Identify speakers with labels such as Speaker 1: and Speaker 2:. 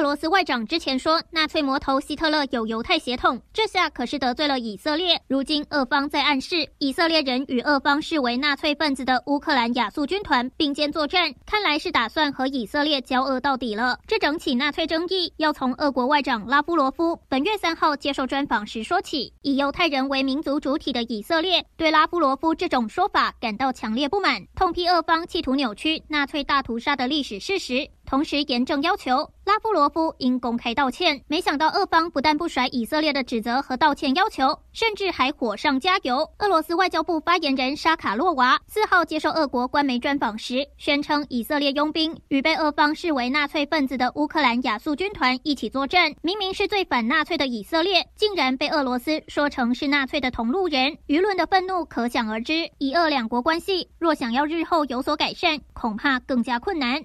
Speaker 1: 俄罗斯外长之前说，纳粹魔头希特勒有犹太血统，这下可是得罪了以色列。如今俄方在暗示，以色列人与俄方视为纳粹分子的乌克兰亚速军团并肩作战，看来是打算和以色列交恶到底了。这整起纳粹争议要从俄国外长拉夫罗夫本月三号接受专访时说起。以犹太人为民族主体的以色列对拉夫罗夫这种说法感到强烈不满，痛批俄方企图扭曲纳粹大屠杀的历史事实。同时严正要求拉夫罗夫应公开道歉。没想到俄方不但不甩以色列的指责和道歉要求，甚至还火上加油。俄罗斯外交部发言人沙卡洛娃四号接受俄国官媒专访时，宣称以色列佣兵与被俄方视为纳粹分子的乌克兰亚速军团一起作战。明明是最反纳粹的以色列，竟然被俄罗斯说成是纳粹的同路人，舆论的愤怒可想而知。以俄两国关系若想要日后有所改善，恐怕更加困难。